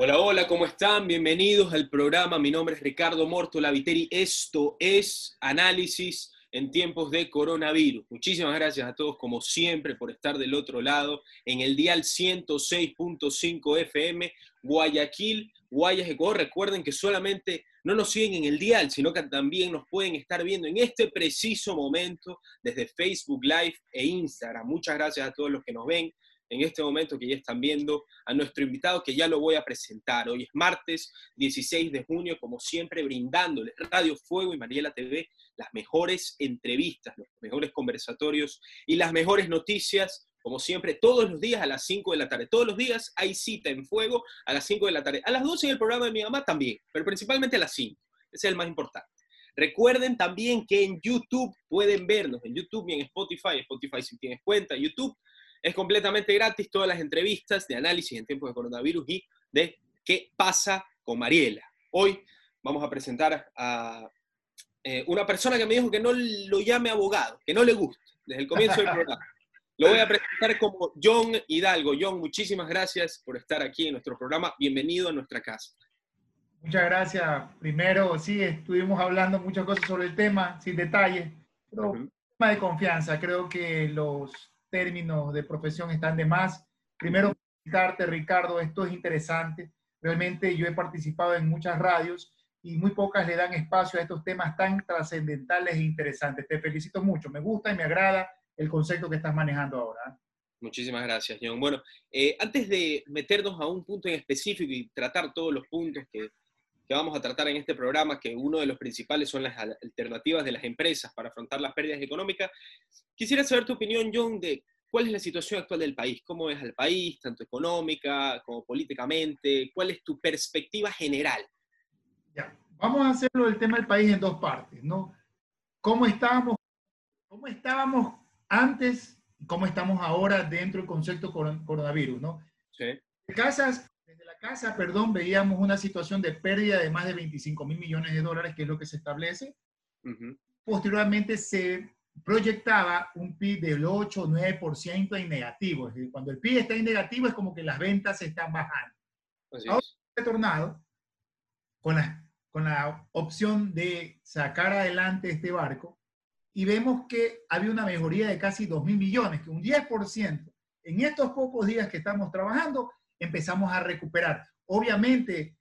Hola, hola, ¿cómo están? Bienvenidos al programa. Mi nombre es Ricardo Morto Laviteri. Esto es Análisis en tiempos de coronavirus. Muchísimas gracias a todos, como siempre, por estar del otro lado en el dial 106.5 FM, Guayaquil, Guayas Ecuador. Recuerden que solamente no nos siguen en el dial, sino que también nos pueden estar viendo en este preciso momento desde Facebook Live e Instagram. Muchas gracias a todos los que nos ven en este momento que ya están viendo a nuestro invitado que ya lo voy a presentar. Hoy es martes 16 de junio, como siempre, brindándoles Radio Fuego y Mariela TV las mejores entrevistas, los mejores conversatorios y las mejores noticias. Como siempre, todos los días a las 5 de la tarde. Todos los días hay cita en fuego a las 5 de la tarde. A las 12 en el programa de mi mamá también, pero principalmente a las 5. Ese es el más importante. Recuerden también que en YouTube pueden vernos, en YouTube y en Spotify. Spotify si tienes cuenta, YouTube es completamente gratis todas las entrevistas de análisis en tiempos de coronavirus y de qué pasa con Mariela. Hoy vamos a presentar a eh, una persona que me dijo que no lo llame abogado, que no le guste desde el comienzo del programa. Lo voy a presentar como John Hidalgo. John, muchísimas gracias por estar aquí en nuestro programa. Bienvenido a nuestra casa. Muchas gracias. Primero, sí, estuvimos hablando muchas cosas sobre el tema, sin detalle, pero un tema de confianza. Creo que los términos de profesión están de más. Primero, felicitarte, Ricardo, esto es interesante. Realmente yo he participado en muchas radios y muy pocas le dan espacio a estos temas tan trascendentales e interesantes. Te felicito mucho, me gusta y me agrada el concepto que estás manejando ahora. Muchísimas gracias, John. Bueno, eh, antes de meternos a un punto en específico y tratar todos los puntos que, que vamos a tratar en este programa, que uno de los principales son las alternativas de las empresas para afrontar las pérdidas económicas, quisiera saber tu opinión, John, de cuál es la situación actual del país, cómo es el país, tanto económica como políticamente, cuál es tu perspectiva general. Ya, vamos a hacerlo el tema del país en dos partes, ¿no? ¿Cómo estábamos, cómo estábamos antes y cómo estamos ahora dentro del concepto coronavirus, ¿no? Sí. Casas desde la casa, perdón, veíamos una situación de pérdida de más de 25 mil millones de dólares, que es lo que se establece. Posteriormente se proyectaba un PIB del 8 o 9% en negativo. Es decir, cuando el PIB está en negativo es como que las ventas están bajando. Ahora ha retornado con la, con la opción de sacar adelante este barco y vemos que había una mejoría de casi 2 mil millones, que un 10% en estos pocos días que estamos trabajando empezamos a recuperar. Obviamente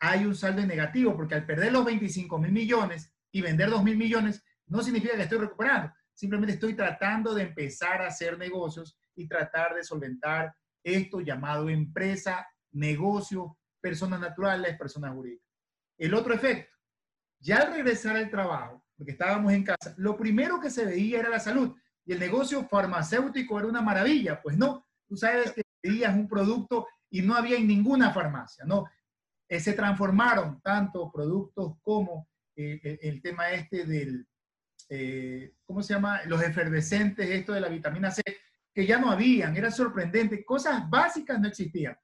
hay un saldo negativo porque al perder los 25 mil millones y vender 2 mil millones no significa que estoy recuperando, simplemente estoy tratando de empezar a hacer negocios y tratar de solventar esto llamado empresa, negocio, personas naturales, personas jurídicas. El otro efecto, ya al regresar al trabajo, porque estábamos en casa, lo primero que se veía era la salud y el negocio farmacéutico era una maravilla, pues no, tú sabes que veías un producto y no había en ninguna farmacia, ¿no? Eh, se transformaron tanto productos como eh, el, tema este del, eh, ¿cómo se llama? Los efervescentes, esto de la vitamina C, que ya no habían, era sorprendente, cosas básicas no existían.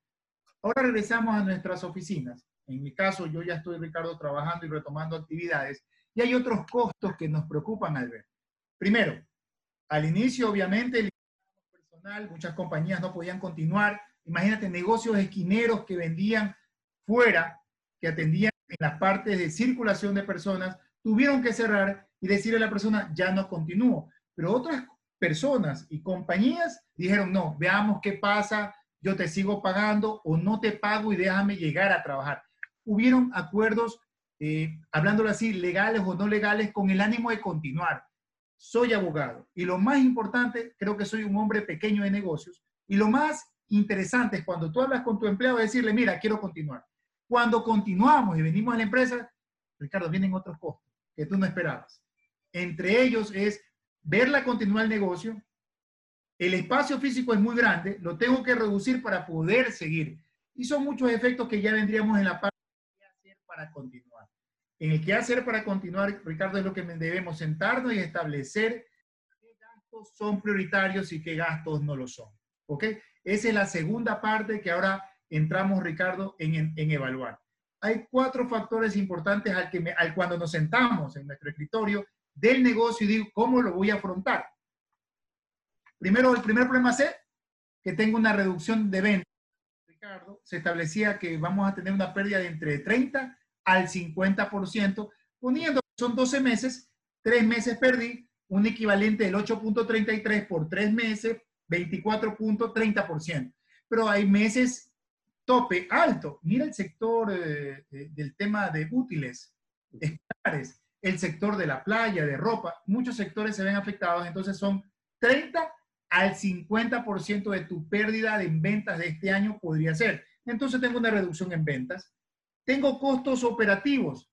Ahora regresamos a nuestras oficinas. En mi caso, yo ya estoy, Ricardo, trabajando y retomando actividades, y hay otros costos que nos preocupan al ver. Primero, al inicio, obviamente, el muchas compañías no podían continuar. Imagínate, negocios esquineros que vendían fuera, que atendían en las partes de circulación de personas, tuvieron que cerrar y decirle a la persona, ya no continúo. Pero otras personas y compañías dijeron, no, veamos qué pasa, yo te sigo pagando o no te pago y déjame llegar a trabajar. Hubieron acuerdos, eh, hablándolo así, legales o no legales, con el ánimo de continuar. Soy abogado y lo más importante, creo que soy un hombre pequeño de negocios y lo más interesante es cuando tú hablas con tu empleado decirle, mira, quiero continuar. Cuando continuamos y venimos a la empresa, Ricardo, vienen otros costos que tú no esperabas. Entre ellos es verla continuar el negocio. El espacio físico es muy grande, lo tengo que reducir para poder seguir. Y son muchos efectos que ya vendríamos en la parte de hacer para continuar. En el qué hacer para continuar, Ricardo, es lo que debemos sentarnos y establecer qué gastos son prioritarios y qué gastos no lo son. ¿Ok? Esa es la segunda parte que ahora entramos, Ricardo, en, evaluar. Hay cuatro factores importantes al, que al cuando nos sentamos en nuestro escritorio del negocio y digo, ¿cómo lo voy a afrontar? Primero, el primer problema es que tengo una reducción de ventas. Ricardo, se establecía que vamos a tener una pérdida de entre 30 al 50%, poniendo, son 12 meses, 3 meses perdí, un equivalente del 8.33 por 3 meses, 24.30%. Pero hay meses tope alto. Mira el sector eh, eh, del tema de útiles, escolares, el sector de la playa, de ropa, muchos sectores se ven afectados, entonces son 30 al 50% de tu pérdida de ventas de este año podría ser. Entonces tengo una reducción en ventas. Tengo costos operativos.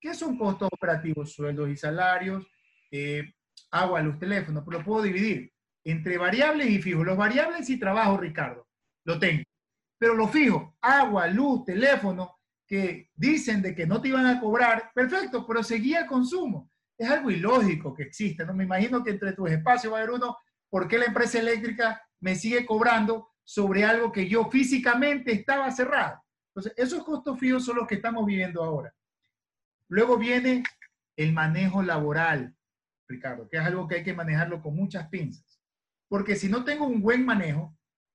¿Qué son costos operativos? Sueldos y salarios, eh, agua, luz, teléfono, lo puedo dividir entre variables y fijos. Los variables y trabajo, Ricardo, lo tengo. Pero lo fijo, agua, luz, teléfono, que dicen de que no te iban a cobrar, perfecto, pero seguía el consumo. Es algo ilógico que existe, ¿no? Me imagino que entre tus espacios va a haber uno, ¿por qué la empresa eléctrica me sigue cobrando sobre algo que yo físicamente estaba cerrado? Entonces, esos costos fijos son los que estamos viviendo ahora. Luego viene el manejo laboral, Ricardo, que es algo que hay que manejarlo con muchas pinzas. Porque si no tengo un buen manejo,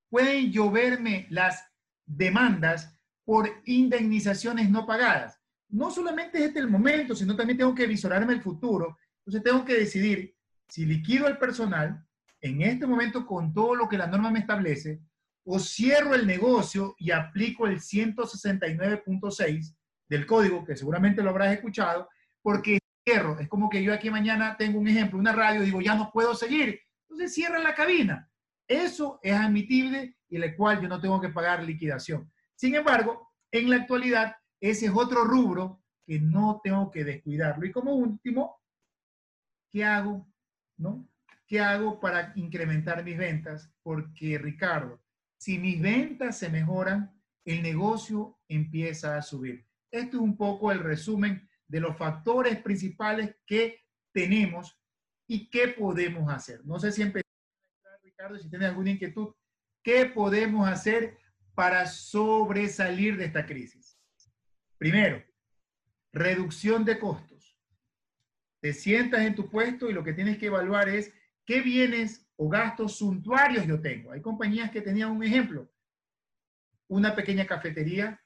pueden lloverme las demandas por indemnizaciones no pagadas. No solamente es este el momento, sino también tengo que visorarme el futuro. Entonces tengo que decidir si liquido el personal en este momento con todo lo que la norma me establece o cierro el negocio y aplico el 169.6 del código, que seguramente lo habrás escuchado, porque cierro. Es como que yo aquí mañana tengo un ejemplo, una radio, digo, ya no puedo seguir. Entonces cierra la cabina. Eso es admitible y el cual yo no tengo que pagar liquidación. Sin embargo, en la actualidad, ese es otro rubro que no tengo que descuidarlo. Y como último, ¿qué hago? ¿No? ¿Qué hago para incrementar mis ventas? Porque, Ricardo, si mis ventas se mejoran, el negocio empieza a subir. Esto es un poco el resumen de los factores principales que tenemos y qué podemos hacer. No sé si empezar, Ricardo, si tienes alguna inquietud, ¿qué podemos hacer para sobresalir de esta crisis? Primero, reducción de costos. Te sientas en tu puesto y lo que tienes que evaluar es qué bienes o gastos suntuarios yo tengo. Hay compañías que tenían un ejemplo, una pequeña cafetería,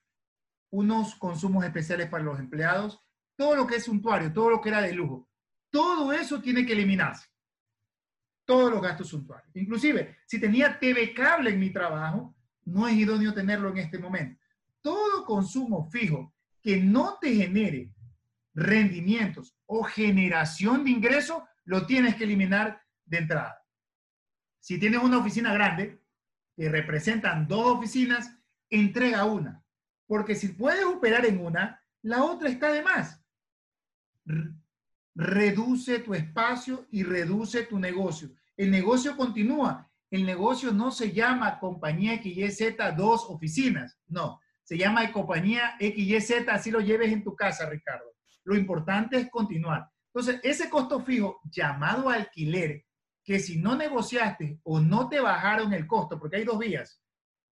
unos consumos especiales para los empleados, todo lo que es suntuario, todo lo que era de lujo. Todo eso tiene que eliminarse. Todos los gastos suntuarios. Inclusive, si tenía TV cable en mi trabajo, no es idóneo tenerlo en este momento. Todo consumo fijo que no te genere rendimientos o generación de ingresos, lo tienes que eliminar de entrada. Si tienes una oficina grande, que representan dos oficinas, entrega una. Porque si puedes operar en una, la otra está de más. Reduce tu espacio y reduce tu negocio. El negocio continúa el negocio no se llama compañía XYZ dos oficinas, no, se llama compañía XYZ, así lo lleves en tu casa, Ricardo. Lo importante es continuar. Entonces, ese costo fijo llamado alquiler, que si no negociaste o no te bajaron el costo, porque hay dos vías,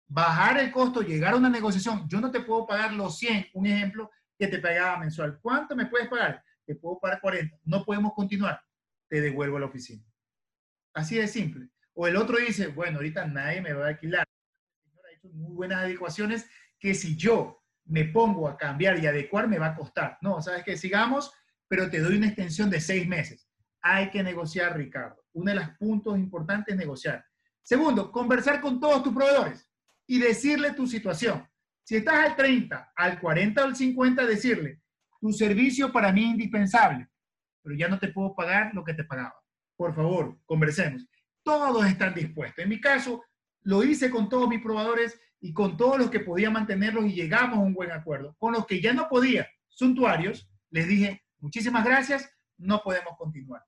bajar el costo, llegar a una negociación, yo no te puedo pagar los 100, un ejemplo, que te pagaba mensual. ¿Cuánto me puedes pagar? Te puedo pagar 40. No podemos continuar. Te devuelvo a la oficina. Así de simple. O el otro dice, bueno, ahorita nadie me va a alquilar. El señor ha hecho muy buenas adecuaciones que si yo me pongo a cambiar y adecuar me va a costar. No, sabes que sigamos, pero te doy una extensión de seis meses. Hay que negociar, Ricardo. Uno de los puntos importantes es negociar. Segundo, conversar con todos tus proveedores y decirle tu situación. Si estás al 30, al 40 o al 50, decirle, tu servicio para mí es indispensable, pero ya no te puedo pagar lo que te pagaba. Por favor, conversemos todos están dispuestos. En mi caso, lo hice con todos mis probadores y con todos los que podía mantenerlos y llegamos a un buen acuerdo. Con los que ya no podía, suntuarios, les dije, muchísimas gracias, no podemos continuar.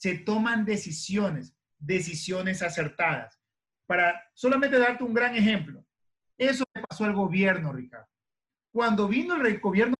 Se toman decisiones, decisiones acertadas. Para solamente darte un gran ejemplo, eso le pasó al gobierno, Ricardo. Cuando vino el gobierno,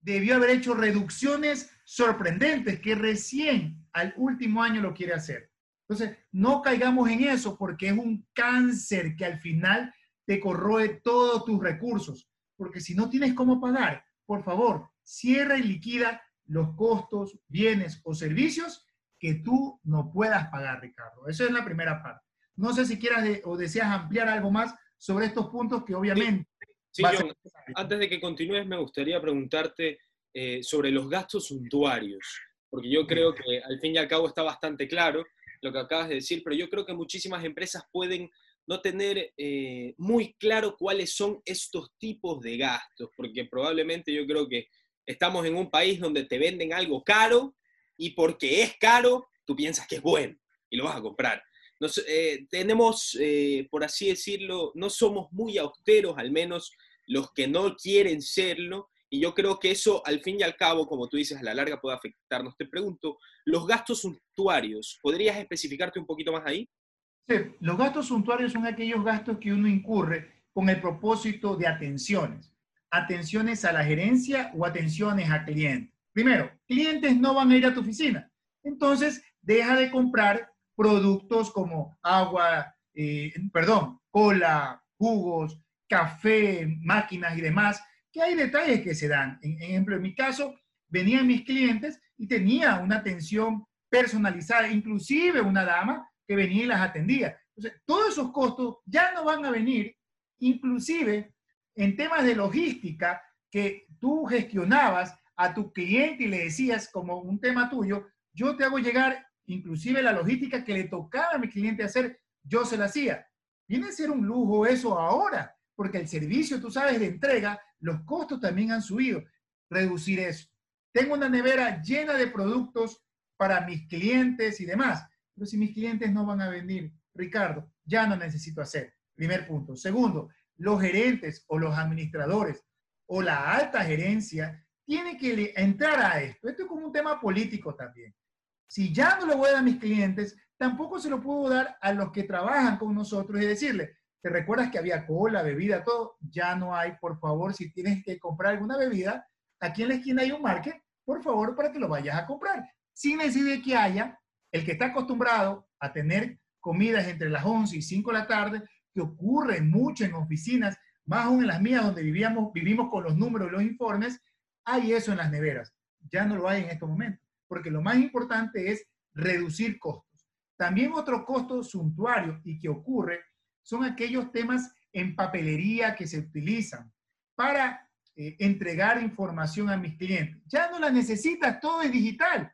debió haber hecho reducciones sorprendentes que recién al último año lo quiere hacer. Entonces, no caigamos en eso porque es un cáncer que al final te corroe todos tus recursos. Porque si no tienes cómo pagar, por favor, cierra y liquida los costos, bienes o servicios que tú no puedas pagar, Ricardo. Eso es la primera parte. No sé si quieras o deseas ampliar algo más sobre estos puntos que obviamente... Sí, John, antes de que continúes, me gustaría preguntarte eh, sobre los gastos suntuarios, porque yo creo que al fin y al cabo está bastante claro lo que acabas de decir, pero yo creo que muchísimas empresas pueden no tener eh, muy claro cuáles son estos tipos de gastos, porque probablemente yo creo que estamos en un país donde te venden algo caro y porque es caro, tú piensas que es bueno y lo vas a comprar. Eh, tenemos, eh, por así decirlo, no somos muy austeros, al menos los que no quieren serlo, y yo creo que eso, al fin y al cabo, como tú dices, a la larga puede afectarnos. Te pregunto, los gastos suntuarios, ¿podrías especificarte un poquito más ahí? Sí, los gastos suntuarios son aquellos gastos que uno incurre con el propósito de atenciones. Atenciones a la gerencia o atenciones a clientes. Primero, clientes no van a ir a tu oficina. Entonces, deja de comprar productos como agua, eh, perdón, cola, jugos, café, máquinas y demás, que hay detalles que se dan. En, ejemplo, en mi caso, venían mis clientes y tenía una atención personalizada, inclusive una dama que venía y las atendía. Todos esos costos ya no van a venir, inclusive en temas de logística que tú gestionabas a tu cliente y le decías como un tema tuyo, yo te hago llegar inclusive la logística que le tocaba a mi cliente hacer, yo se la hacía. Viene a ser un lujo eso ahora, porque el servicio, tú sabes, de entrega, los costos también han subido. Reducir eso. Tengo una nevera llena de productos para mis clientes y demás, pero si mis clientes no van a venir, Ricardo, ya no necesito hacer. Primer punto. Segundo, los gerentes o los administradores o la alta gerencia tienen que entrar a esto. Esto es como un tema político también. Si ya no lo voy a dar a mis clientes, tampoco se lo puedo dar a los que trabajan con nosotros y decirle, ¿te recuerdas que había cola, bebida, todo? Ya no hay, por favor, si tienes que comprar alguna bebida, aquí en la esquina hay un market, por favor, para que lo vayas a comprar. Sin decir que haya el que está acostumbrado a tener comidas entre las 11 y 5 de la tarde, que ocurre mucho en oficinas, más aún en las mías donde vivíamos, vivimos con los números y los informes, hay eso en las neveras. Ya no lo hay en estos momentos porque lo más importante es reducir costos. También otro costo suntuario y que ocurre son aquellos temas en papelería que se utilizan para eh, entregar información a mis clientes. Ya no la necesitas, todo es digital.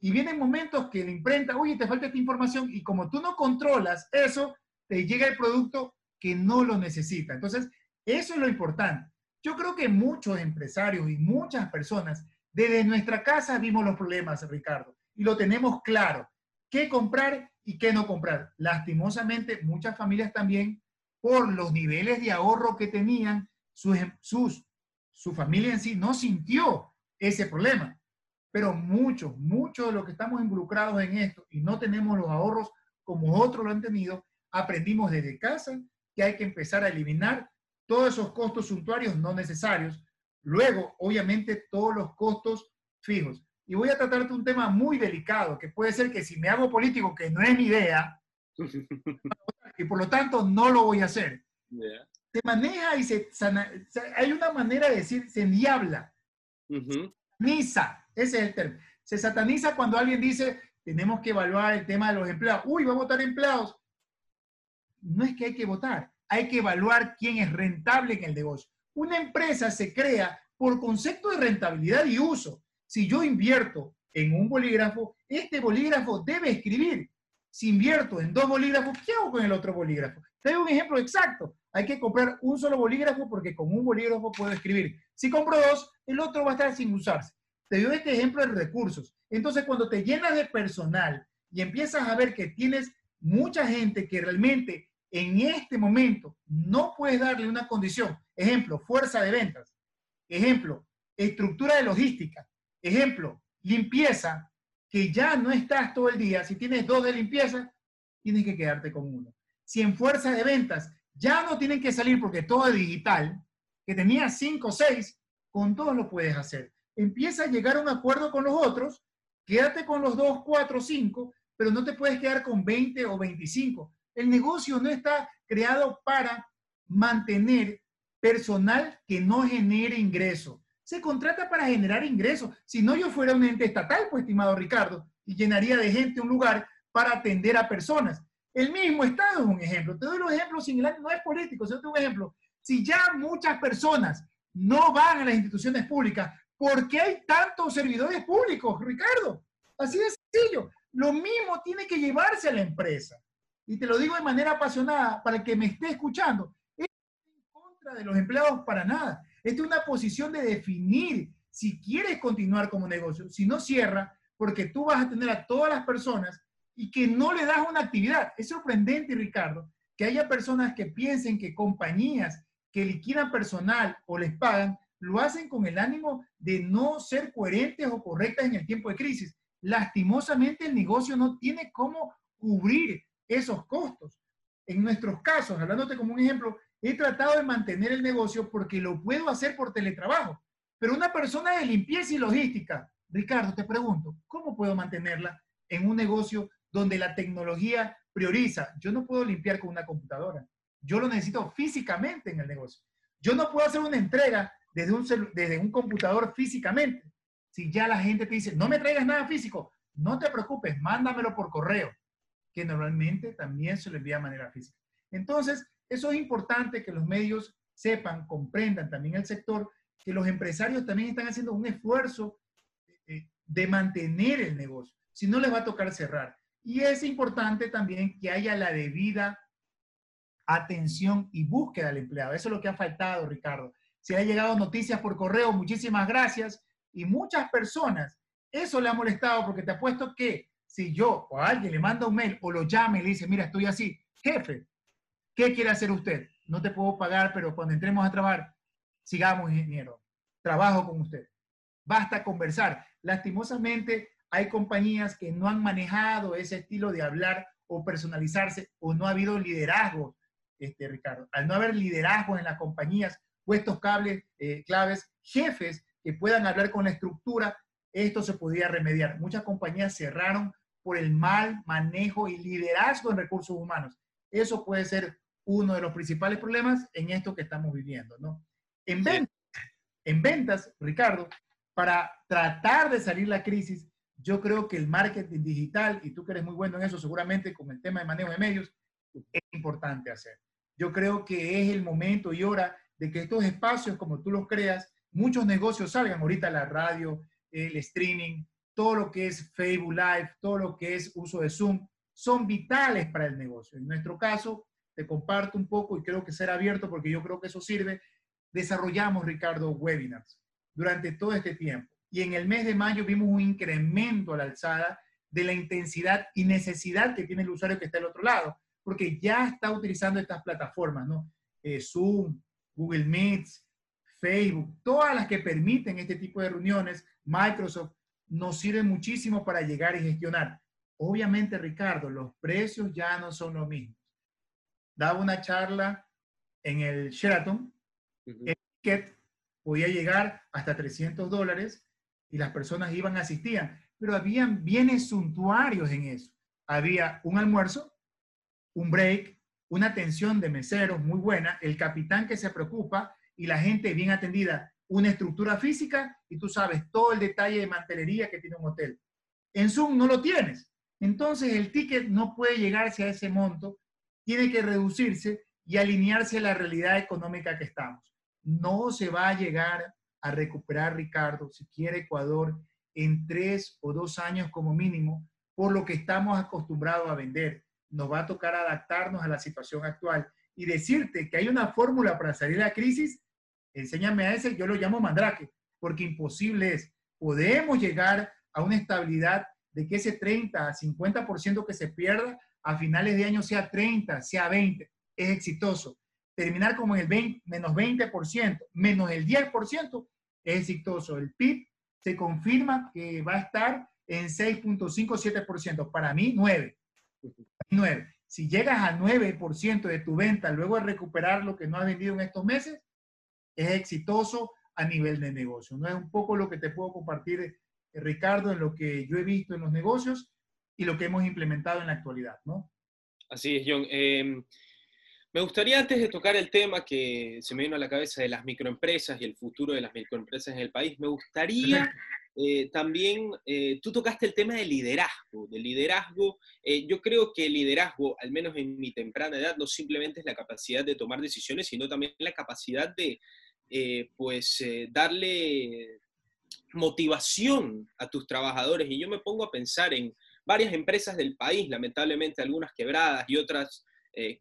Y vienen momentos que la imprenta, oye, te falta esta información y como tú no controlas eso, te llega el producto que no lo necesita. Entonces, eso es lo importante. Yo creo que muchos empresarios y muchas personas desde nuestra casa vimos los problemas, Ricardo, y lo tenemos claro. ¿Qué comprar y qué no comprar? Lastimosamente, muchas familias también, por los niveles de ahorro que tenían, sus, sus, su familia en sí no sintió ese problema. Pero muchos, muchos de los que estamos involucrados en esto y no tenemos los ahorros como otros lo han tenido, aprendimos desde casa que hay que empezar a eliminar todos esos costos suntuarios no necesarios Luego, obviamente, todos los costos fijos. Y voy a tratarte un tema muy delicado, que puede ser que si me hago político, que no es mi idea, y por lo tanto no lo voy a hacer. Se maneja y se, hay una manera de decir, se endiabla. Sataniza, ese es el término. Se sataniza cuando alguien dice, tenemos que evaluar el tema de los empleados. Uy, va a votar empleados. No es que hay que votar, hay que evaluar quién es rentable en el negocio. Una empresa se crea por concepto de rentabilidad y uso. Si yo invierto en un bolígrafo, este bolígrafo debe escribir. Si invierto en dos bolígrafos, ¿qué hago con el otro bolígrafo? Te doy un ejemplo exacto. Hay que comprar un solo bolígrafo porque con un bolígrafo puedo escribir. Si compro dos, el otro va a estar sin usarse. Te doy este ejemplo de recursos. Entonces, cuando te llenas de personal y empiezas a ver que tienes mucha gente que realmente en este momento no puedes darle una condición. Ejemplo, fuerza de ventas. Ejemplo, estructura de logística. Ejemplo, limpieza, que ya no estás todo el día. Si tienes dos de limpieza, tienes que quedarte con uno. Si en fuerza de ventas ya no tienen que salir porque todo es digital, que tenías cinco o seis, con todos lo puedes hacer. Empieza a llegar a un acuerdo con los otros, quédate con los dos, cuatro, cinco, pero no te puedes quedar con 20 o 25 el negocio no está creado para mantener personal que no genere ingreso. Se contrata para generar ingresos. Si no, yo fuera un ente estatal, pues, estimado Ricardo, y llenaría de gente un lugar para atender a personas. El mismo Estado es un ejemplo. Te doy los ejemplos similares, no es político, sino un ejemplo. Si ya muchas personas no van a las instituciones públicas, ¿por qué hay tantos servidores públicos, Ricardo? Así de sencillo. Lo mismo tiene que llevarse a la empresa. Y te lo digo de manera apasionada para el que me esté escuchando. Es en contra de los empleados para nada. Esta es una posición de definir si quieres continuar como negocio. Si no cierra, porque tú vas a tener a todas las personas y que no le das una actividad. Es sorprendente, Ricardo, que haya personas que piensen que compañías que liquidan personal o les pagan, lo hacen con el ánimo de no ser coherentes o correctas en el tiempo de crisis. Lastimosamente el negocio no tiene cómo cubrir esos costos. En nuestros casos, hablándote como un ejemplo, he tratado de mantener el negocio porque lo puedo hacer por teletrabajo. Pero una persona de limpieza y logística, Ricardo, te pregunto, ¿cómo puedo mantenerla en un negocio donde la tecnología prioriza? Yo no puedo limpiar con una computadora. Yo lo necesito físicamente en el negocio. Yo no puedo hacer una entrega desde un, desde un computador físicamente. Si ya la gente te dice, no me traigas nada físico, no te preocupes, mándamelo por correo, que normalmente también se lo envía de manera física. Entonces, eso es importante que los medios sepan, comprendan también el sector, que los empresarios también están haciendo un esfuerzo eh, de mantener el negocio. Si no, les va a tocar cerrar. Y es importante también que haya la debida atención y búsqueda del empleado. Eso es lo que ha faltado, Ricardo. Si ha llegado noticias por correo, muchísimas gracias. Y muchas personas, eso le ha molestado porque te apuesto que si yo o alguien le manda un mail o lo llame y le dice, mira, estoy así, jefe, ¿qué quiere hacer usted? No te puedo pagar, pero cuando entremos a trabajar, sigamos, ingeniero. Trabajo con usted. Basta conversar. Lastimosamente, hay compañías que no han manejado ese estilo de hablar o personalizarse o no ha habido liderazgo este, Ricardo. Al no haber liderazgo en las compañías, puestos cables, eh, claves, jefes que puedan hablar con la estructura, esto se podía remediar. Muchas compañías cerraron por el mal manejo y liderazgo en recursos humanos. Eso puede ser uno de los principales problemas en esto que estamos viviendo, ¿no? En ventas, en ventas, Ricardo, para tratar de salir la crisis, yo creo que el marketing digital, y tú que eres muy bueno en eso, seguramente con el tema de manejo de medios, es importante hacer. Yo creo que es el momento y hora de que estos espacios, como tú los creas, muchos negocios salgan. Ahorita la radio, el streaming, todo lo que es Facebook Live, todo lo que es uso de Zoom, son vitales para el negocio. En nuestro caso, te comparto un poco y creo que ser abierto porque yo creo que eso sirve. Desarrollamos, Ricardo, webinars durante todo este tiempo. Y en el mes de mayo vimos un incremento a la alzada de la intensidad y necesidad que tiene el usuario que está al otro lado porque ya está utilizando estas plataformas, ¿no? Eh, Zoom, Google Meets, Facebook, todas las que permiten este tipo de reuniones, Microsoft, nos sirven muchísimo para llegar y gestionar. Obviamente, Ricardo, los precios ya no son los mismos. Daba una charla en el Sheraton, el ticket podía llegar hasta 300 dólares y las personas iban, asistían, pero habían bienes suntuarios en eso. Había un almuerzo, un break, una atención de meseros muy buena, el capitán que se preocupa y la gente bien atendida, una estructura física y tú sabes todo el detalle de mantelería que tiene un hotel. En Zoom no lo tienes. Entonces el ticket no puede llegarse a ese monto, tiene que reducirse y alinearse a la realidad económica que estamos. No se va a llegar a recuperar, Ricardo, si quiere Ecuador, en tres o dos años como mínimo, por lo que estamos acostumbrados a vender nos va a tocar adaptarnos a la situación actual y decirte que hay una fórmula para salir de la crisis, enséñame a ese, yo lo llamo mandrake, porque imposible es. Podemos llegar a una estabilidad de que ese 30 a 50% que se pierda a finales de año sea 30, sea 20, es exitoso. Terminar como en el 20, menos 20%, menos el 10% es exitoso. El PIB se confirma que va a estar en 6.57%, para mí 9. 9. Si llegas al 9% de tu venta luego de recuperar lo que no has vendido en estos meses, es exitoso a nivel de negocio. No es un poco lo que te puedo compartir, eh, Ricardo, en lo que yo he visto en los negocios y lo que hemos implementado en la actualidad, ¿no? Así es, John. Em, Me gustaría antes de tocar el tema que se me vino a la cabeza de las microempresas y el futuro de las microempresas en el país, me gustaría eh, también, eh, tú tocaste el tema del liderazgo, del liderazgo. Eh, yo creo que el liderazgo, al menos en mi temprana edad, no simplemente es la capacidad de tomar decisiones, sino también la capacidad de, pues, darle motivación a tus trabajadores. Y yo me pongo a pensar en varias empresas del país, lamentablemente algunas quebradas y otras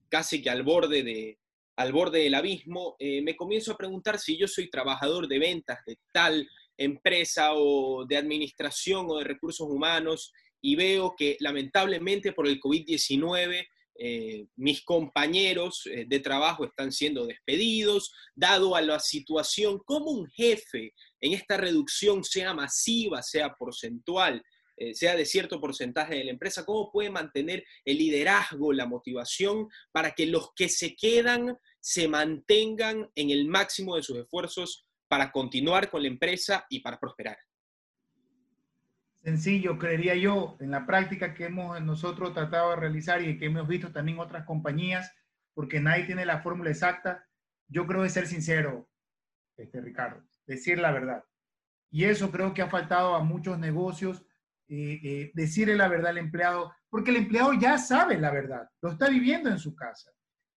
casi que al borde, de, al borde del abismo, me comienzo a preguntar si yo soy trabajador de ventas de tal empresa o de administración o de recursos humanos y veo que lamentablemente por el COVID-19 eh, mis compañeros de trabajo están siendo despedidos, dado a la situación, como un jefe en esta reducción sea masiva, sea porcentual, eh, sea de cierto porcentaje de la empresa, cómo puede mantener el liderazgo, la motivación para que los que se quedan se mantengan en el máximo de sus esfuerzos para continuar con la empresa y para prosperar. Sencillo, creería yo, en la práctica que hemos nosotros tratado de realizar y que hemos visto también otras compañías, porque nadie tiene la fórmula exacta, yo creo de ser sincero, este, Ricardo, decir la verdad. Y eso creo que ha faltado a muchos negocios eh, eh, decirle la verdad al empleado, porque el empleado ya sabe la verdad, lo está viviendo en su casa.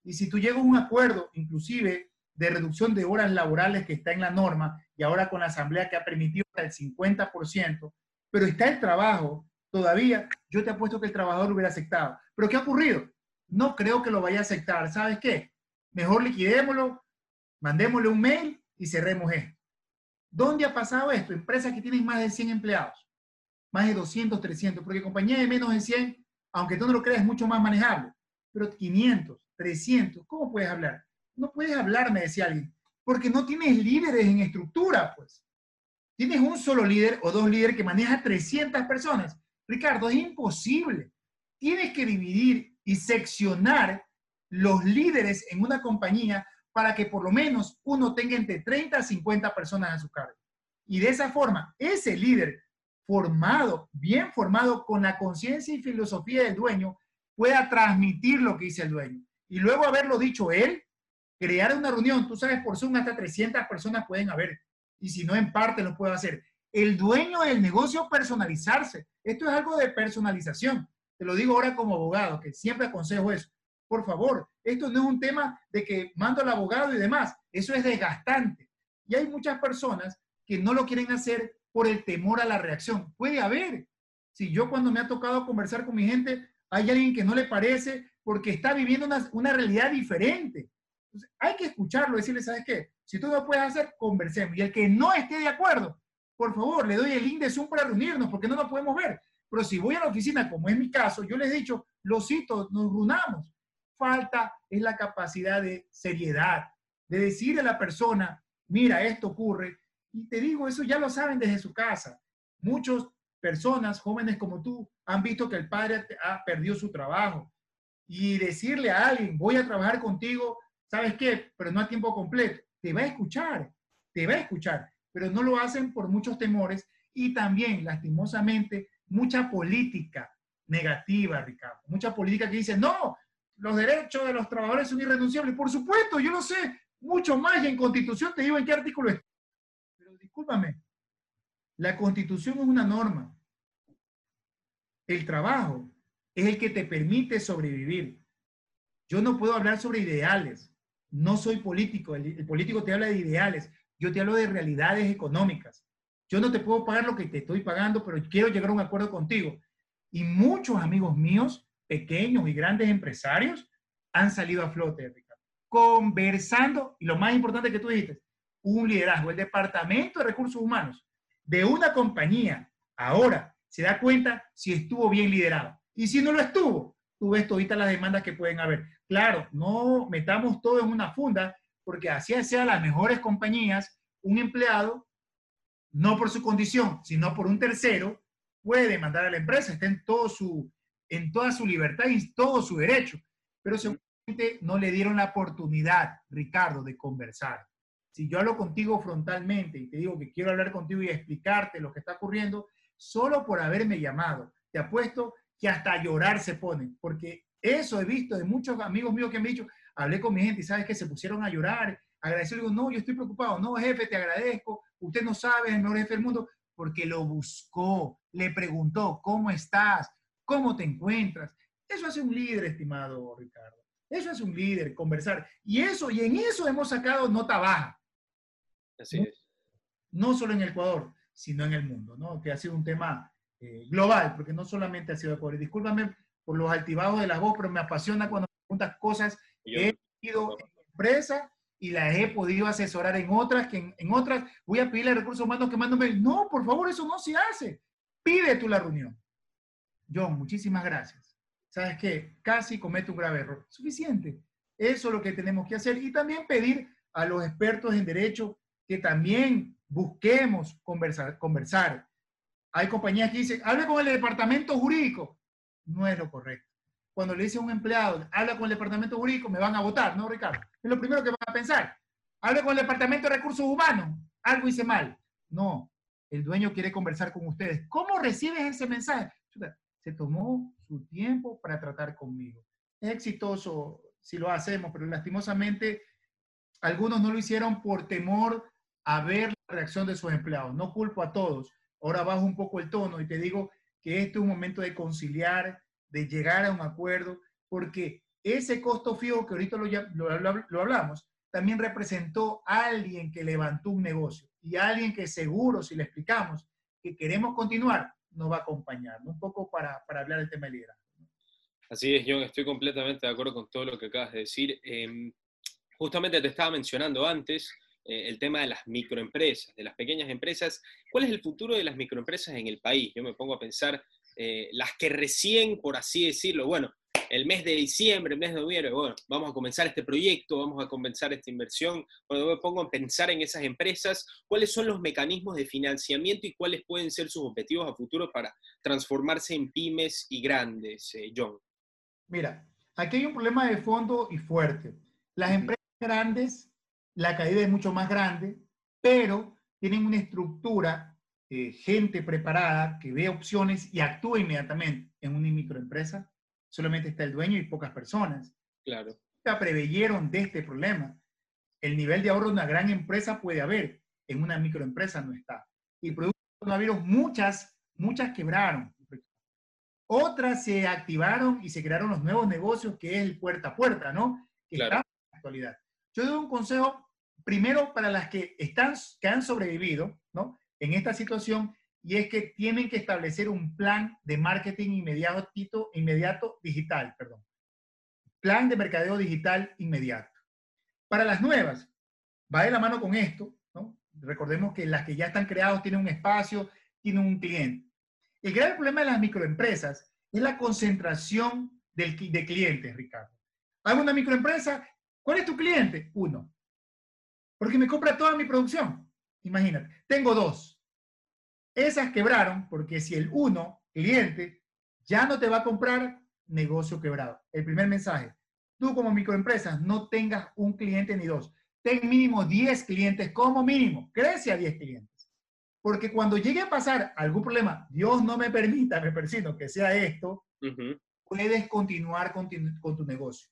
Y si tú llegas a un acuerdo, inclusive de reducción de horas laborales que está en la norma y ahora con la asamblea que ha permitido hasta el 50%, pero está el trabajo, todavía yo te apuesto que el trabajador hubiera aceptado. Pero ¿qué ha ocurrido? No creo que lo vaya a aceptar. ¿Sabes qué? Mejor liquidémoslo, mandémosle un mail y cerremos esto. ¿Dónde ha pasado esto? Empresas que tienen más de 100 empleados más de 200, 300, porque compañía de menos de 100, aunque tú no lo creas, es mucho más manejable. Pero 500, 300, ¿cómo puedes hablar? No puedes hablar, me decía alguien, porque no tienes líderes en estructura, pues. Tienes un solo líder o dos líderes que maneja 300 personas. Ricardo, es imposible. Tienes que dividir y seccionar los líderes en una compañía para que por lo menos uno tenga entre 30 a 50 personas a su cargo. Y de esa forma, ese líder formado, bien formado con la conciencia y filosofía del dueño, pueda transmitir lo que dice el dueño. Y luego haberlo dicho él, crear una reunión, tú sabes, por Zoom hasta 300 personas pueden haber, y si no en parte lo puede hacer. El dueño del negocio personalizarse. Esto es algo de personalización. Te lo digo ahora como abogado, que siempre aconsejo eso. Por favor, esto no es un tema de que mando al abogado y demás. Eso es desgastante. Y hay muchas personas que no lo quieren hacer por el temor a la reacción. Puede haber. Si yo cuando me ha tocado conversar con mi gente, hay alguien que no le parece porque está viviendo una, realidad diferente. Hay que escucharlo, decirle, ¿sabes qué? Si tú lo puedes hacer, conversemos. Y el que no esté de acuerdo, por favor, le doy el link de Zoom para reunirnos, porque no nos podemos ver. Pero si voy a la oficina, como es mi caso, yo les he dicho, los cito, nos reunamos. Falta es la capacidad de seriedad, de decirle a la persona, mira, esto ocurre, y te digo, eso ya lo saben desde su casa. Muchas personas, jóvenes como tú, han visto que el padre ha perdido su trabajo. Y decirle a alguien, voy a trabajar contigo, ¿sabes qué? Pero no a tiempo completo. Te va a escuchar, te va a escuchar, pero no lo hacen por muchos temores y también, lastimosamente, mucha política negativa, Ricardo. Mucha política que dice, no, los derechos de los trabajadores son irrenunciables. Por supuesto, yo lo sé, mucho más. Y en Constitución te digo en qué artículo está discúlpame, la constitución es una norma. El trabajo es el que te permite sobrevivir. Yo no puedo hablar sobre ideales. No soy político. El, político te habla de ideales. Yo te hablo de realidades económicas. Yo no te puedo pagar lo que te estoy pagando, pero quiero llegar a un acuerdo contigo. Y muchos amigos míos, pequeños y grandes empresarios, han salido a flote, conversando, y lo más importante que tú dijiste, un liderazgo. El Departamento de Recursos Humanos de una compañía ahora se da cuenta si estuvo bien liderado. Y si no lo estuvo, tú ves todas las demandas que pueden haber. Claro, no metamos todo en una funda, porque así sea las mejores compañías, un empleado, no por su condición, sino por un tercero, puede demandar a la empresa, está en, todo su, en toda su libertad y todo su derecho. Pero seguramente no le dieron la oportunidad, Ricardo, de conversar. Si yo hablo contigo frontalmente y te digo que quiero hablar contigo y explicarte lo que está ocurriendo, solo por haberme llamado, te apuesto que hasta llorar se ponen, porque eso he visto de muchos amigos míos que me han dicho, hablé con mi gente y sabes que se pusieron a llorar, agradecer, digo, no, yo estoy preocupado, no, jefe, te agradezco, usted no sabe, es el mejor jefe del mundo, porque lo buscó, le preguntó, ¿cómo estás? ¿Cómo te encuentras? Eso hace un líder, estimado Ricardo. Eso es un líder, conversar. Y eso, y en eso hemos sacado nota baja. Así es. No solo en Ecuador, sino en el mundo, ¿no? Que ha sido un tema eh, global, porque no solamente ha sido Ecuador. Discúlpame por los altibajos de la voz, pero me apasiona cuando me preguntas cosas que he ido en empresa y las he podido asesorar en otras, que en, otras voy a pedirle a recursos humanos que mándame, no, por favor, eso no se hace. Pide tú la reunión. John, muchísimas gracias. ¿Sabes qué? Casi comete un grave error. Suficiente. Eso es lo que tenemos que hacer. Y también pedir a los expertos en derecho que también busquemos conversar. conversar. Hay compañías que dicen, hable con el departamento jurídico. No es lo correcto. Cuando le dice a un empleado, habla con el departamento jurídico, me van a votar, ¿no, Ricardo? Es lo primero que van a pensar. Hable con el departamento de recursos humanos, algo hice mal. No, el dueño quiere conversar con ustedes. ¿Cómo recibes ese mensaje? Se tomó su tiempo para tratar conmigo. Es exitoso si lo hacemos, pero lastimosamente algunos no lo hicieron por temor a ver la reacción de sus empleados. No culpo a todos. Ahora bajo un poco el tono y te digo que este es un momento de conciliar, de llegar a un acuerdo, porque ese costo fijo que ahorita lo, lo, hablamos, también representó a alguien que levantó un negocio y alguien que seguro, si le explicamos que queremos continuar, nos va a acompañar, un poco para, para hablar del tema de liderazgo. Así es, John, estoy completamente de acuerdo con todo lo que acabas de decir. Em, justamente te estaba mencionando antes eh, el tema de las microempresas, de las pequeñas empresas. ¿Cuál es el futuro de las microempresas en el país? Yo me pongo a pensar eh, las que recién, por así decirlo, bueno, el mes de diciembre, el mes de noviembre, bueno, vamos a comenzar este proyecto, vamos a comenzar esta inversión. Cuando me pongo a pensar en esas empresas, ¿cuáles son los mecanismos de financiamiento y cuáles pueden ser sus objetivos a futuro para transformarse en pymes y grandes, eh, John? Mira, aquí hay un problema de fondo y fuerte. Las empresas grandes la caída es mucho más grande, pero tienen una estructura, eh, gente preparada que ve opciones y actúa inmediatamente. En una microempresa solamente está el dueño y pocas personas. Claro. Ya preveyeron de este problema. El nivel de ahorro de una gran empresa puede haber, en una microempresa no está. Y producto del coronavirus, muchas, muchas quebraron. Otras se activaron y se crearon los nuevos negocios, que es el puerta a puerta, ¿no? Que claro. en la actualidad. Yo doy un consejo primero para las que, están, que han sobrevivido ¿no? en esta situación y es que tienen que establecer un plan de marketing inmediato, inmediato digital, perdón. Plan de mercadeo digital inmediato. Para las nuevas, va de la mano con esto, ¿no? Recordemos que las que ya están creadas tienen un espacio, tienen un cliente. El gran problema de las microempresas es la concentración del, de clientes, Ricardo. Hago una microempresa, ¿cuál es tu cliente? Uno. Porque me compra toda mi producción. Imagínate, tengo dos. Esas quebraron porque si el uno, cliente, ya no te va a comprar, negocio quebrado. El primer mensaje, tú como microempresa no tengas un cliente ni dos. Ten mínimo 10 clientes como mínimo. Crece a 10 clientes. Porque cuando llegue a pasar algún problema, Dios no me permita, me persino que sea esto, puedes continuar con tu negocio.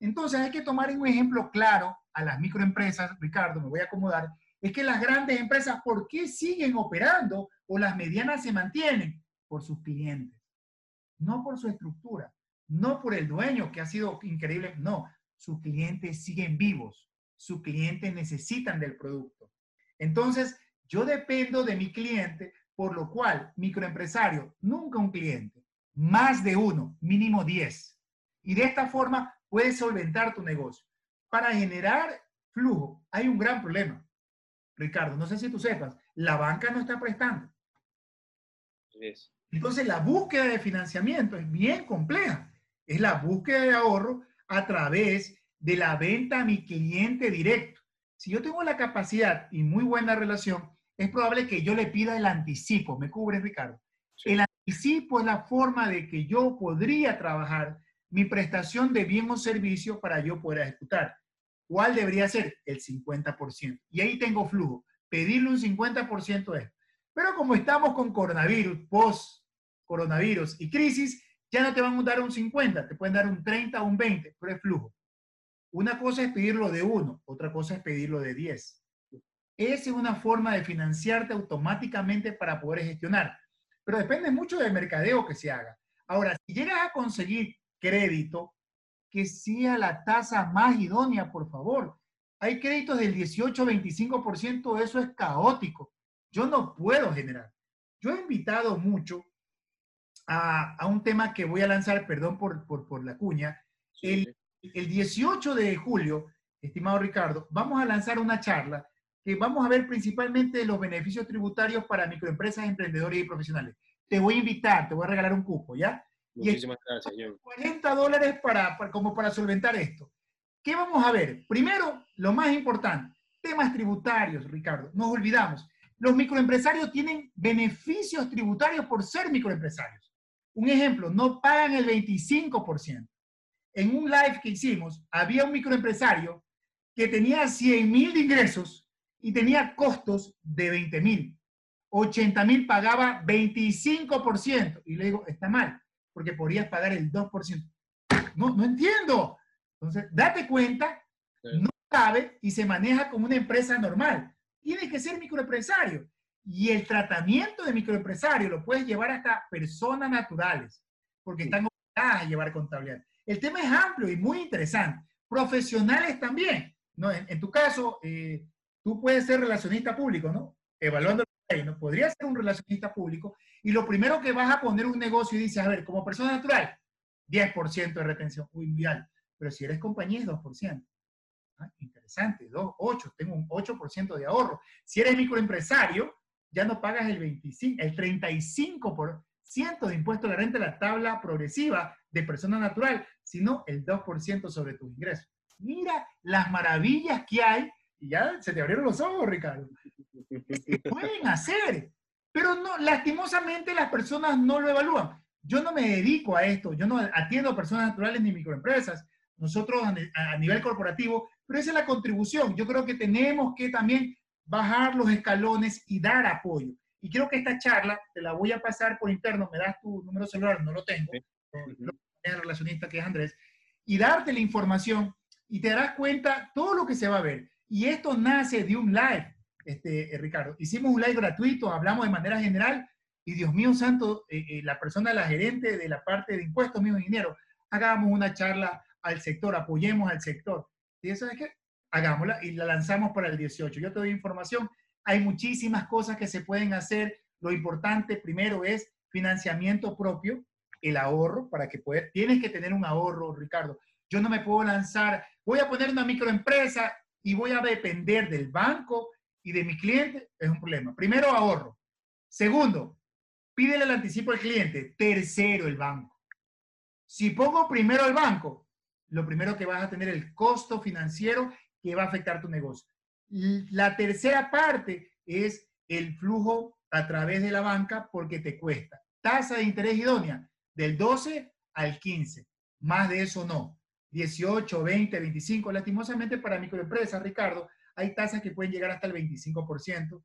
Entonces hay que tomar un ejemplo claro a las microempresas, Ricardo, me voy a acomodar, es que las grandes empresas, ¿por qué siguen operando o las medianas se mantienen? Por sus clientes, no por su estructura, no por el dueño que ha sido increíble, no, sus clientes siguen vivos, sus clientes necesitan del producto. Entonces, yo dependo de mi cliente, por lo cual, microempresario, nunca un cliente, más de uno, mínimo 10. Y de esta forma puedes solventar tu negocio. Para generar flujo, hay un gran problema. Ricardo, no sé si tú sepas, la banca no está prestando. Entonces, la búsqueda de financiamiento es bien compleja. Es la búsqueda de ahorro a través de la venta a mi cliente directo. Si yo tengo la capacidad y muy buena relación, es probable que yo le pida el anticipo. ¿Me cubre, Ricardo? El anticipo es la forma de que yo podría trabajar mi prestación de bien o servicio para yo poder ejecutar. ¿Cuál debería ser? El 50%. Y ahí tengo flujo. Pedirle un 50% es. Pero como estamos con coronavirus, post coronavirus y crisis, ya no te van a dar un 50, te pueden dar un 30 o un 20, pero es flujo. Una cosa es pedirlo de uno, otra cosa es pedirlo de 10. Esa es una forma de financiarte automáticamente para poder gestionar. Pero depende mucho del mercadeo que se haga. Ahora, si llegas a conseguir crédito, que sea la tasa más idónea, por favor. Hay créditos del 18-25%, eso es caótico. Yo no puedo generar. Yo he invitado mucho a, un tema que voy a lanzar, perdón por, por, la cuña. El, el 18 de julio, estimado Ricardo, vamos a lanzar una charla que vamos a ver principalmente los beneficios tributarios para microempresas, emprendedores y profesionales. Te voy a invitar, te voy a regalar un cupo, ¿ya? Muchísimas gracias, señor. 40 dólares para, como para solventar esto. ¿Qué vamos a ver? Primero, lo más importante, temas tributarios, Ricardo. Nos olvidamos. Los microempresarios tienen beneficios tributarios por ser microempresarios. Un ejemplo, no pagan el 25%. En un live que hicimos, había un microempresario que tenía 100 mil de ingresos y tenía costos de 20 mil. 80 mil pagaba 25%. Y le digo, está mal, porque podrías pagar el 2%. No, no entiendo. Entonces, date cuenta, no sabe y se maneja como una empresa normal. Tiene que ser microempresario. Y el tratamiento de microempresario lo puedes llevar hasta personas naturales, porque están obligadas a llevar contabilidad. El tema es amplio y muy interesante. Profesionales también. ¿no? En, tu caso, eh, tú puedes ser relacionista público, ¿no? Evaluando la ¿no? Podría ser un relacionista público y lo primero que vas a poner un negocio y dices, a ver, como persona natural, 10% de retención, alto. Pero si eres compañía es 2%. Ah, interesante, 2, 8, tengo un 8% de ahorro. Si eres microempresario, ya no pagas el 25, el 35% de impuesto la renta de la tabla progresiva de persona natural, sino el 2% sobre tus ingresos. Mira las maravillas que hay y ya se te abrieron los ojos, Ricardo. Pueden hacer, pero no, lastimosamente las personas no lo evalúan. Yo no me dedico a esto, yo no atiendo a personas naturales ni microempresas, nosotros a, nivel corporativo, pero esa es la contribución. Yo creo que tenemos que también bajar los escalones y dar apoyo. Y creo que esta charla te la voy a pasar por interno, me das tu número celular, no lo tengo, el relacionista que es Andrés, y darte la información y te darás cuenta todo lo que se va a ver. Y esto nace de un live, este, eh, Ricardo. Hicimos un live gratuito, hablamos de manera general, y Dios mío santo, eh, eh, la persona, la gerente de la parte de impuestos, mío dinero, hagamos una charla al sector, apoyemos al sector. ¿Y eso es que Hagámosla y la lanzamos para el 18. Yo te doy información. Hay muchísimas cosas que se pueden hacer. Lo importante primero es financiamiento propio, el ahorro, para que puedas, tienes que tener un ahorro, Ricardo. Yo no me puedo lanzar, voy a poner una microempresa y voy a depender del banco y de mi cliente, es un problema. Primero, ahorro. Segundo, pídele el anticipo al cliente. Tercero, el banco. Si pongo primero el banco, lo primero que vas a tener el costo financiero que va a afectar tu negocio. La tercera parte es el flujo a través de la banca porque te cuesta. Tasa de interés idónea del 12 al 15. Más de eso no. 18, 20, 25. Lastimosamente para microempresas, Ricardo, hay tasas que pueden llegar hasta el 25%,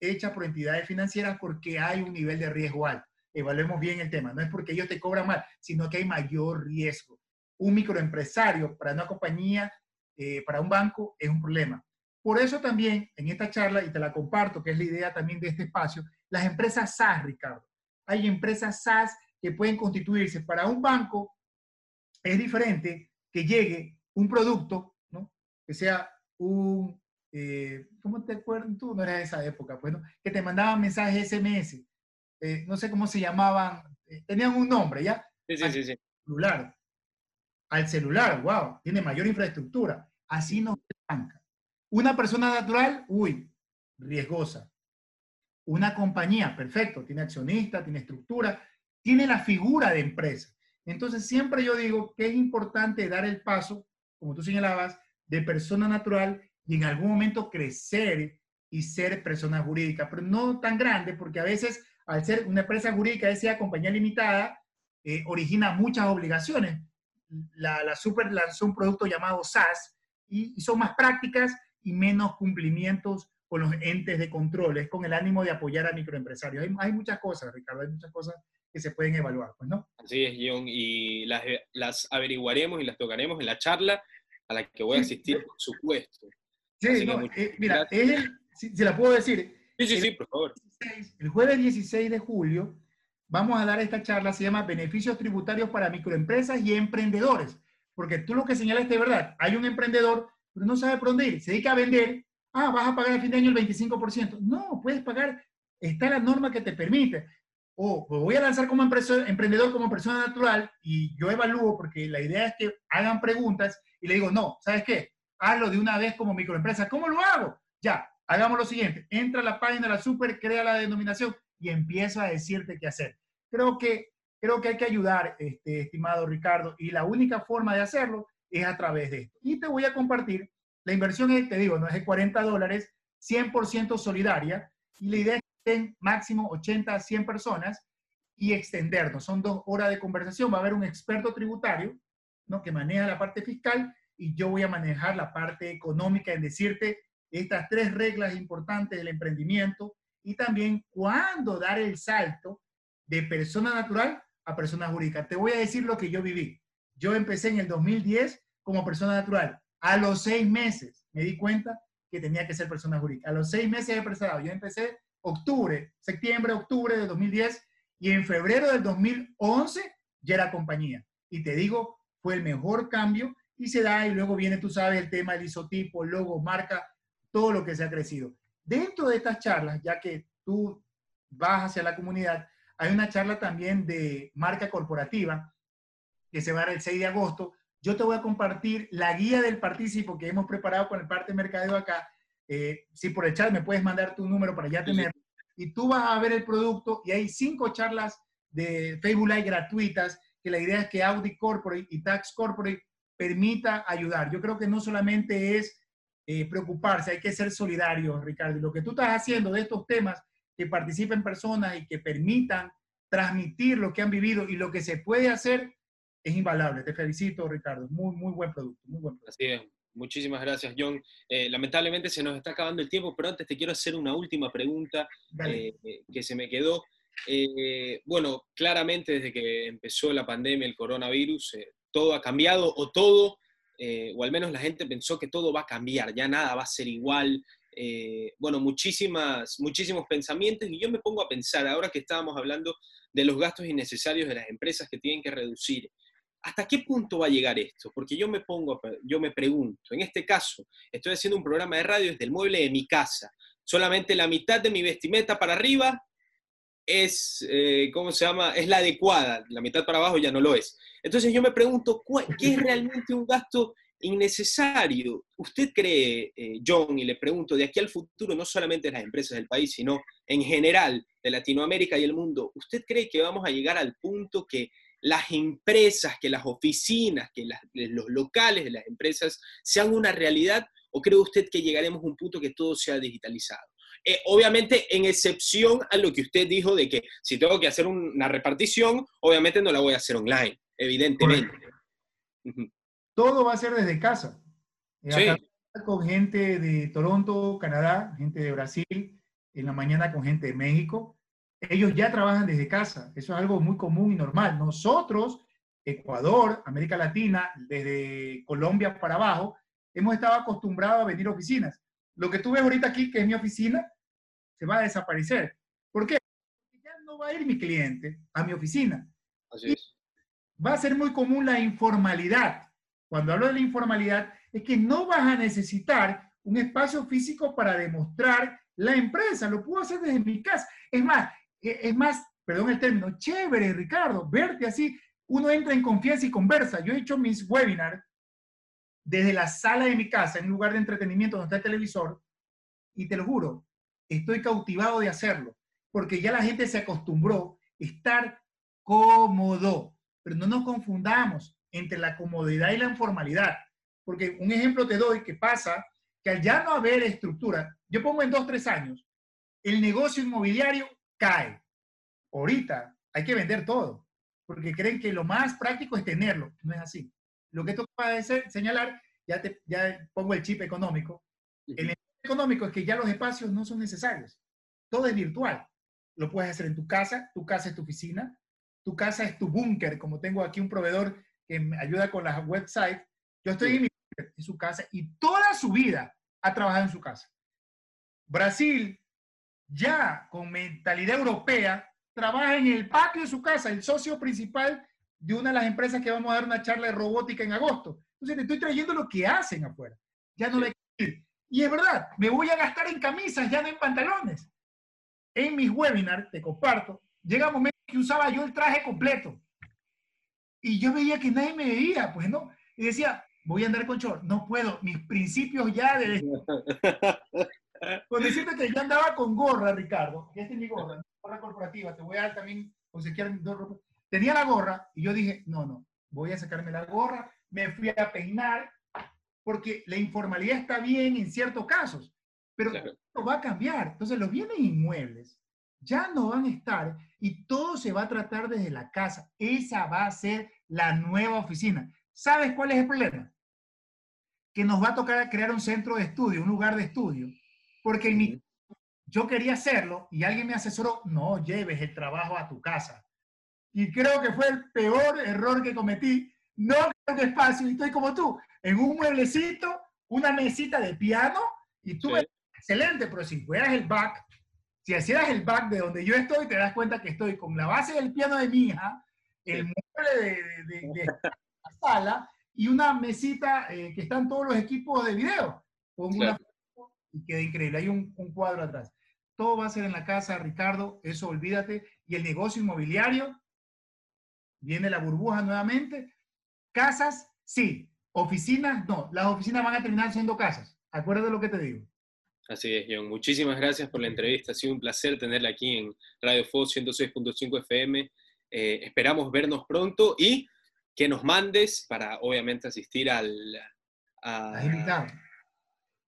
hechas por entidades financieras porque hay un nivel de riesgo alto. Evaluemos bien el tema. No es porque ellos te cobran mal, sino que hay mayor riesgo. Un microempresario para una compañía, eh, para un banco, es un problema. Por eso también en esta charla, y te la comparto, que es la idea también de este espacio, las empresas SaaS, Ricardo. Hay empresas SaaS que pueden constituirse para un banco es diferente que llegue un producto, ¿no? Que sea un, eh, ¿cómo te acuerdas? Tú no eras de esa época, pues, ¿no? Que te mandaban mensajes SMS, eh, no sé cómo se llamaban, eh, tenían un nombre, ¿ya? Sí, sí, sí, sí. Celular. Al celular, wow, tiene mayor infraestructura. Así no se banca. Una persona natural, uy, riesgosa. Una compañía, perfecto, tiene accionista, tiene estructura, tiene la figura de empresa. Entonces, siempre yo digo que es importante dar el paso, como tú señalabas, de persona natural y en algún momento crecer y ser persona jurídica, pero no tan grande, porque a veces al ser una empresa jurídica, esa compañía limitada, eh, origina muchas obligaciones. La, la, Super lanzó un producto llamado SaaS y, son más prácticas y menos cumplimientos con los entes de control. Es con el ánimo de apoyar a microempresarios. Hay, hay muchas cosas, Ricardo, hay muchas cosas que se pueden evaluar, pues, ¿no? Así es, John, y las, las averiguaremos y las tocaremos en la charla. A la que voy a asistir, por supuesto. Sí, no, eh, mira, si, la puedo decir. Sí, sí, sí, por favor. el jueves 16 de julio vamos a dar esta charla, se llama Beneficios Tributarios para Microempresas y Emprendedores. Porque tú lo que señalas de verdad, hay un emprendedor, pero no sabe por dónde ir, se dedica a vender, ah, vas a pagar a fin de año el 25%. No, puedes pagar, está la norma que te permite. O pues voy a lanzar como emprendedor, como persona natural, y yo evalúo, porque la idea es que hagan preguntas, y le digo, no, ¿sabes qué? Hazlo de una vez como microempresa. ¿Cómo lo hago? Ya, hagamos lo siguiente. Entra a la página de la super, crea la denominación y empiezo a decirte qué hacer. Creo que, creo que hay que ayudar, este, estimado Ricardo, y la única forma de hacerlo es a través de esto. Y te voy a compartir, la inversión es, te digo, no es de 40 dólares, 100% solidaria, y la idea es estén máximo 80 a 100 personas y extendernos. Son dos horas de conversación, va a haber un experto tributario, ¿no? que maneja la parte fiscal y yo voy a manejar la parte económica en decirte estas tres reglas importantes del emprendimiento y también cuándo dar el salto de persona natural a persona jurídica. Te voy a decir lo que yo viví. Yo empecé en el 2010 como persona natural. A los seis meses me di cuenta que tenía que ser persona jurídica. A los seis meses he prestado. Yo empecé octubre, septiembre, octubre de 2010 y en febrero del 2011 ya era compañía. Y te digo, fue el mejor cambio y se da y luego viene, tú sabes, el tema del isotipo, logo, marca, todo lo que se ha crecido. Dentro de estas charlas, ya que tú vas hacia la comunidad, hay una charla también de marca corporativa que se va a dar el 6 de agosto. Yo te voy a compartir la guía del participo que hemos preparado con el parte de mercadeo acá. Eh, si por el chat me puedes mandar tu número para ya tener. Y tú vas a ver el producto y hay cinco charlas de Facebook Live gratuitas que la idea es que Audi Corporate y Tax Corporate permita ayudar. Yo creo que no solamente es eh, preocuparse, hay que ser solidario, Ricardo. lo que tú estás haciendo de estos temas, que participen personas y que permitan transmitir lo que han vivido y lo que se puede hacer, es invaluable. Te felicito, Ricardo. Muy, muy buen producto. Muy buen Así es. Muchísimas gracias, John. Eh, lamentablemente se nos está acabando el tiempo, pero antes te quiero hacer una última pregunta eh, que se me quedó. Eh, bueno, claramente desde que empezó la pandemia, el coronavirus, todo ha cambiado o todo, o al menos la gente pensó que todo va a cambiar, ya nada va a ser igual. bueno, muchísimas, muchísimos pensamientos y yo me pongo a pensar, ahora que estábamos hablando de los gastos innecesarios de las empresas que tienen que reducir, ¿hasta qué punto va a llegar esto? Porque yo me pongo, yo me pregunto, en este caso, estoy haciendo un programa de radio desde el mueble de mi casa, solamente la mitad de mi vestimenta para arriba es, eh, ¿cómo se llama? Es la adecuada, la mitad para abajo ya no lo es. Entonces yo me pregunto, ¿qué es realmente un gasto innecesario? ¿Usted cree, eh, John, y le pregunto, de aquí al futuro, no solamente las empresas del país, sino en general de Latinoamérica y el mundo, ¿usted cree que vamos a llegar al punto que las empresas, que las oficinas, que los locales de las empresas sean una realidad? ¿O cree usted que llegaremos a un punto que todo sea digitalizado? Eh, obviamente, en excepción a lo que usted dijo de que si tengo que hacer una repartición, obviamente no la voy a hacer online, evidentemente. Todo va a ser desde casa. Eh, sí. Con gente de Toronto, Canadá, gente de Brasil, en la mañana con gente de México. Ellos ya trabajan desde casa. Eso es algo muy común y normal. Nosotros, Ecuador, América Latina, desde Colombia para abajo, hemos estado acostumbrados a venir a oficinas. Lo que tú ves ahorita aquí, que es mi oficina, se va a desaparecer. ¿Por qué? Porque ya no va a ir mi cliente a mi oficina. Así es. Va a ser muy común la informalidad. Cuando hablo de la informalidad, es que no vas a necesitar un espacio físico para demostrar la empresa. Lo puedo hacer desde mi casa. Es más, es más, perdón el término, chévere, Ricardo, verte así. Uno entra en confianza y conversa. Yo he hecho mis webinars desde la sala de mi casa, en un lugar de entretenimiento donde está el televisor, y te lo juro, estoy cautivado de hacerlo, porque ya la gente se acostumbró a estar cómodo, pero no nos confundamos entre la comodidad y la informalidad, porque un ejemplo te doy que pasa que al ya no haber estructura, yo pongo en dos, tres años, el negocio inmobiliario cae. Ahorita hay que vender todo, porque creen que lo más práctico es tenerlo, no es así. Lo que esto puede señalar, ya, te, ya pongo el chip económico, el económico es que ya los espacios no son necesarios. Todo es virtual. Lo puedes hacer en tu casa, tu casa es tu oficina, tu casa es tu búnker, como tengo aquí un proveedor que me ayuda con las websites. Yo estoy en mi en su casa y toda su vida ha trabajado en su casa. Brasil, ya con mentalidad europea, trabaja en el patio de su casa, el socio principal de una de las empresas que vamos a dar una charla de robótica en agosto. Entonces te estoy trayendo lo que hacen afuera. Ya no le ir. Y es verdad, me voy a gastar en camisas, ya no en pantalones. En mis webinars, te comparto, llega un momento que usaba yo el traje completo. Y yo veía que nadie me veía, pues no. Y decía, voy a andar con short. No puedo, mis principios ya de... Con decirte que yo andaba con gorra, Ricardo, que esta es mi gorra, gorra corporativa, te voy a dar también, obsequiar dos ropas. Tenía la gorra y yo dije, no, no, voy a sacarme la gorra, me fui a peinar, porque la informalidad está bien en ciertos casos, pero esto va a cambiar. Entonces los bienes inmuebles ya no van a estar y todo se va a tratar desde la casa. Esa va a ser la nueva oficina. ¿Sabes cuál es el problema? Que nos va a tocar crear un centro de estudio, un lugar de estudio, porque yo quería hacerlo y alguien me asesoró, no lleves el trabajo a tu casa. Y creo que fue el peor error que cometí. No creo espacio y estoy como tú, en un mueblecito, una mesita de piano y tú, excelente, pero si fueras el back, si hicieras el back de donde yo estoy, te das cuenta que estoy con la base del piano de mi hija, el mueble de, la sala y una mesita eh, que están todos los equipos de video. Pongo una y queda increíble. Hay un, un, cuadro atrás. Todo va a ser en la casa, Ricardo, eso olvídate. Y el negocio inmobiliario, viene la burbuja nuevamente. Casas, sí. Oficinas, no. Las oficinas van a terminar siendo casas. Acuérdate de lo que te digo. Así es, John. Muchísimas gracias por la entrevista. Ha sido un placer tenerla aquí en Radio Fox 106.5 FM. Eh, esperamos vernos pronto y que nos mandes para, obviamente, asistir al... A,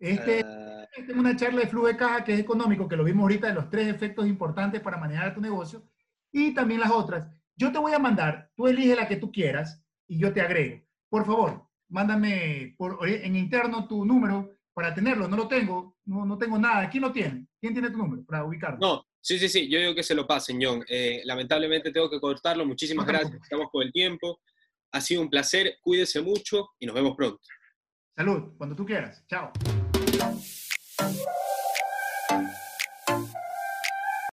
Este, es una charla de flujo de caja que es económico, que lo vimos ahorita de los tres efectos importantes para manejar tu negocio y también las otras. Yo te voy a mandar, tú elige la que tú quieras y yo te agrego. Por favor, mándame por, en interno tu número para tenerlo. No lo tengo, no, no tengo nada. ¿Quién lo tiene? ¿Quién tiene tu número para ubicarlo? No, sí, sí, sí. Yo digo que se lo pasen, John. Eh, lamentablemente tengo que cortarlo. Muchísimas gracias. Estamos con el tiempo. Ha sido un placer. Cuídese mucho y nos vemos pronto. Salud, cuando tú quieras. Chao. Thank you.